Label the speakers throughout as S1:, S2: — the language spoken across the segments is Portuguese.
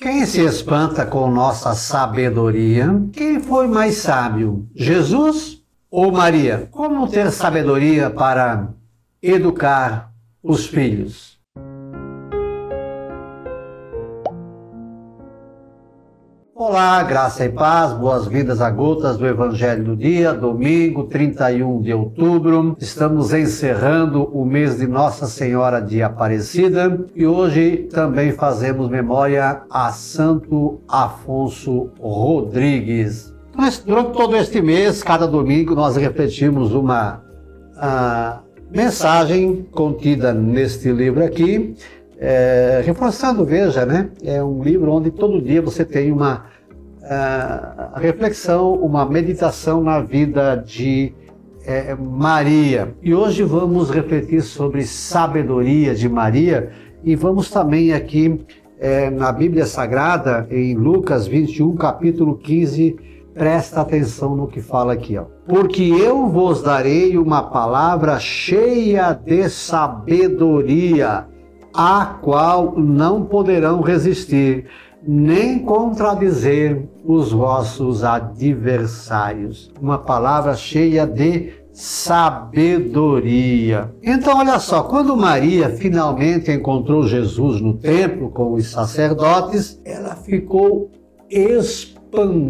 S1: Quem se espanta com nossa sabedoria? Quem foi mais sábio, Jesus ou Maria? Como ter sabedoria para educar os filhos? Olá, graça e paz, boas-vindas a gotas do Evangelho do Dia, domingo 31 de outubro. Estamos encerrando o mês de Nossa Senhora de Aparecida e hoje também fazemos memória a Santo Afonso Rodrigues. Mas durante todo este mês, cada domingo, nós refletimos uma uh, mensagem contida neste livro aqui é, reforçando, veja, né? É um livro onde todo dia você tem uma uh, reflexão, uma meditação na vida de é, Maria. E hoje vamos refletir sobre sabedoria de Maria e vamos também aqui é, na Bíblia Sagrada, em Lucas 21, capítulo 15, presta atenção no que fala aqui, ó. Porque eu vos darei uma palavra cheia de sabedoria a qual não poderão resistir, nem contradizer os vossos adversários. Uma palavra cheia de sabedoria. Então, olha só, quando Maria finalmente encontrou Jesus no templo com os sacerdotes, ela ficou espantada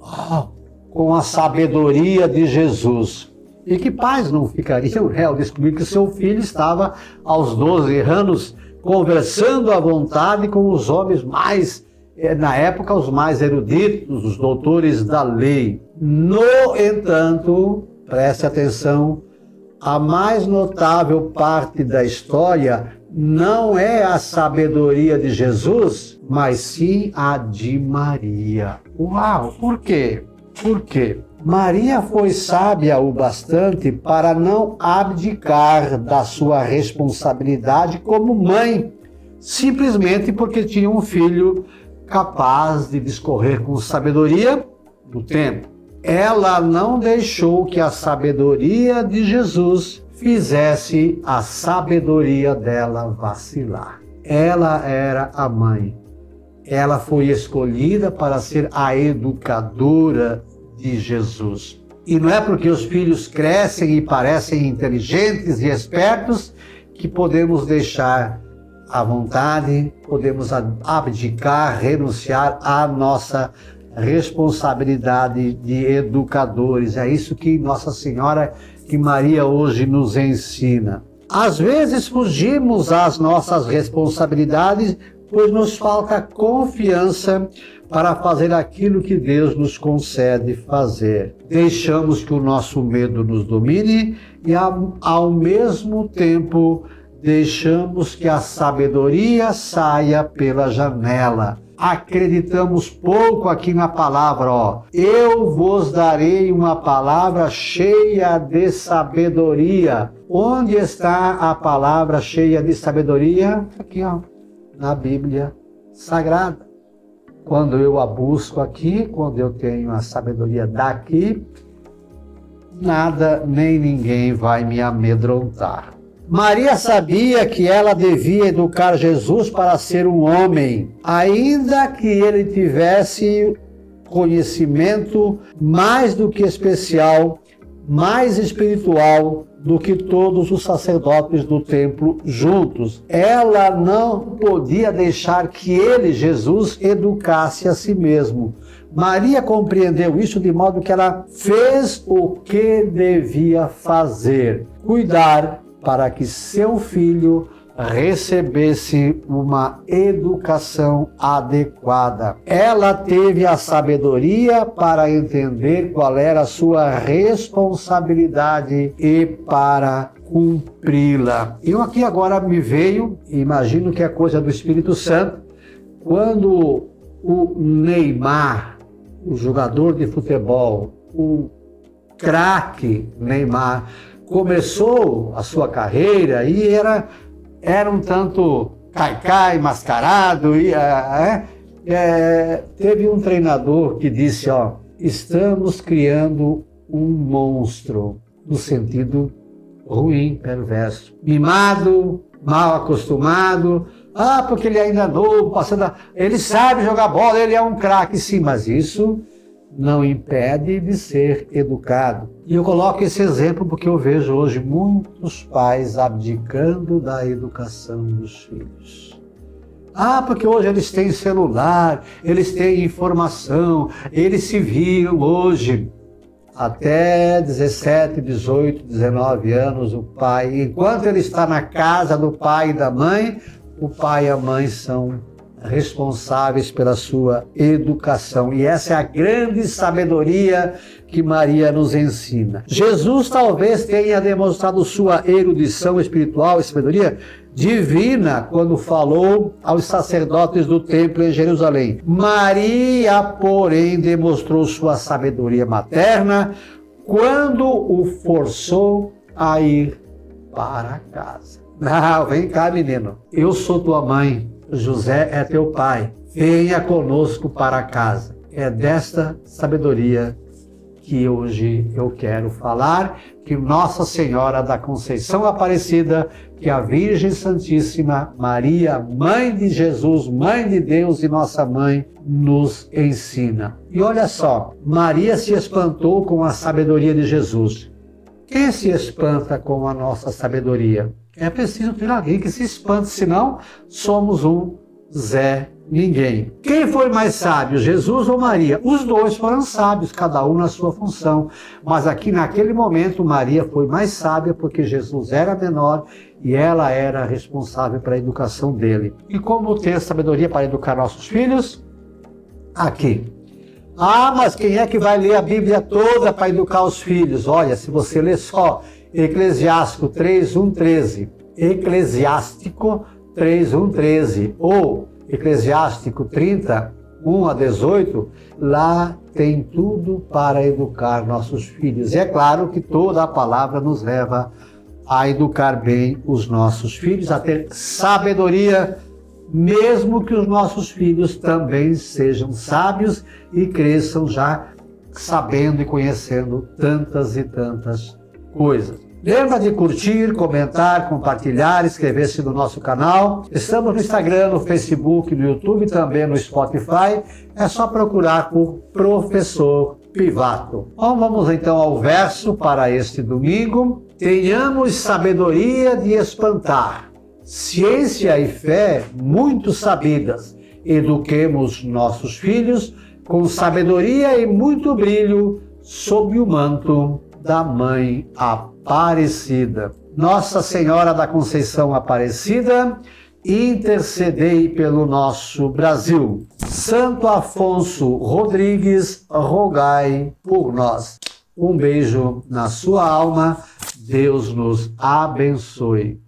S1: oh, com a sabedoria de Jesus. E que pais não ficariam né, ao descobrir que seu filho estava aos 12 anos conversando à vontade com os homens mais, eh, na época, os mais eruditos, os doutores da lei. No entanto, preste atenção, a mais notável parte da história não é a sabedoria de Jesus, mas sim a de Maria. Uau, por quê? Por quê? Maria foi sábia o bastante para não abdicar da sua responsabilidade como mãe, simplesmente porque tinha um filho capaz de discorrer com sabedoria no tempo. Ela não deixou que a sabedoria de Jesus fizesse a sabedoria dela vacilar. Ela era a mãe. Ela foi escolhida para ser a educadora de Jesus. E não é porque os filhos crescem e parecem inteligentes e espertos que podemos deixar a vontade, podemos abdicar, renunciar à nossa responsabilidade de educadores. É isso que Nossa Senhora, que Maria hoje nos ensina. Às vezes fugimos às nossas responsabilidades, pois nos falta confiança para fazer aquilo que Deus nos concede fazer. Deixamos que o nosso medo nos domine e, ao mesmo tempo, deixamos que a sabedoria saia pela janela. Acreditamos pouco aqui na palavra, ó. Eu vos darei uma palavra cheia de sabedoria. Onde está a palavra cheia de sabedoria? Aqui, ó, na Bíblia Sagrada. Quando eu a busco aqui, quando eu tenho a sabedoria daqui, nada nem ninguém vai me amedrontar. Maria sabia que ela devia educar Jesus para ser um homem, ainda que ele tivesse conhecimento mais do que especial, mais espiritual do que todos os sacerdotes do templo juntos. Ela não podia deixar que ele, Jesus, educasse a si mesmo. Maria compreendeu isso de modo que ela fez o que devia fazer: cuidar para que seu filho recebesse uma educação adequada. Ela teve a sabedoria para entender qual era a sua responsabilidade e para cumpri-la. Eu aqui agora me veio, imagino que é coisa do Espírito Santo, quando o Neymar, o jogador de futebol, o craque Neymar, começou a sua carreira e era era um tanto caicai, mascarado. E, é, é, teve um treinador que disse, ó, estamos criando um monstro, no sentido ruim, perverso. Mimado, mal acostumado, Ah, porque ele ainda é novo, passando. A... Ele sabe jogar bola, ele é um craque, sim, mas isso não impede de ser educado. E eu coloco esse exemplo porque eu vejo hoje muitos pais abdicando da educação dos filhos. Ah, porque hoje eles têm celular, eles têm informação, eles se viram hoje. Até 17, 18, 19 anos, o pai, enquanto ele está na casa do pai e da mãe, o pai e a mãe são responsáveis pela sua educação. E essa é a grande sabedoria que Maria nos ensina. Jesus talvez tenha demonstrado sua erudição espiritual e sabedoria divina quando falou aos sacerdotes do templo em Jerusalém. Maria, porém, demonstrou sua sabedoria materna quando o forçou a ir para casa. Não, vem cá, menino. Eu sou tua mãe. José é teu pai. Venha conosco para casa. É desta sabedoria que hoje eu quero falar, que Nossa Senhora da Conceição Aparecida, que a Virgem Santíssima Maria, Mãe de Jesus, Mãe de Deus e nossa mãe, nos ensina. E olha só, Maria se espantou com a sabedoria de Jesus. Quem se espanta com a nossa sabedoria? É preciso ter alguém que se espante, senão somos um Zé Ninguém. Quem foi mais sábio, Jesus ou Maria? Os dois foram sábios, cada um na sua função. Mas aqui naquele momento, Maria foi mais sábia porque Jesus era menor e ela era responsável pela educação dele. E como ter sabedoria para educar nossos filhos? Aqui. Ah, mas quem é que vai ler a Bíblia toda para educar os filhos? Olha, se você ler só Eclesiástico 3, 1, 13. Eclesiástico 3, 1, 13. Ou Eclesiástico 30, 1 a 18. Lá tem tudo para educar nossos filhos. E é claro que toda a palavra nos leva a educar bem os nossos filhos, a ter sabedoria, mesmo que os nossos filhos também sejam sábios e cresçam já sabendo e conhecendo tantas e tantas coisas. Lembra de curtir, comentar, compartilhar, inscrever-se no nosso canal. Estamos no Instagram, no Facebook, no YouTube, também no Spotify. É só procurar por Professor Pivato. Bom, vamos então ao verso para este domingo. Tenhamos sabedoria de espantar, ciência e fé muito sabidas. Eduquemos nossos filhos com sabedoria e muito brilho sob o manto da Mãe. Aparecida. Nossa Senhora da Conceição Aparecida, intercedei pelo nosso Brasil. Santo Afonso Rodrigues, rogai por nós. Um beijo na sua alma. Deus nos abençoe.